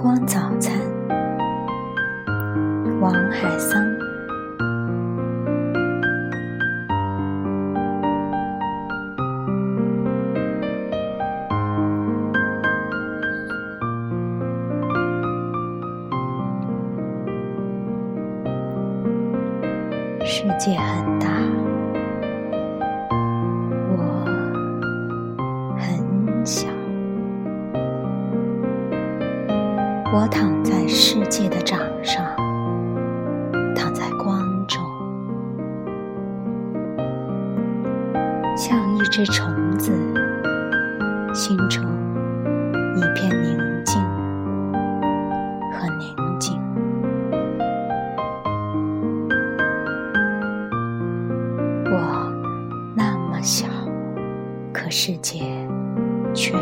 光早餐，王海桑。世界很大，我躺在世界的掌上，躺在光中，像一只虫子，心中一片宁静和宁静。我那么小，可世界却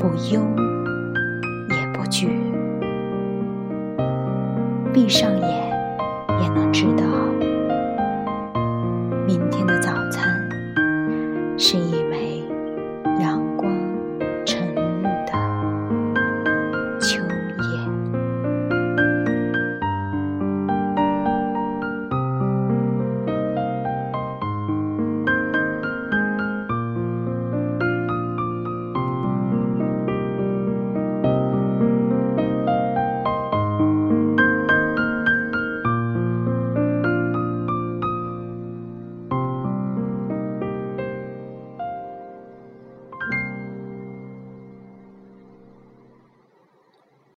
不忧也不惧闭上眼也能知道明天的早餐是一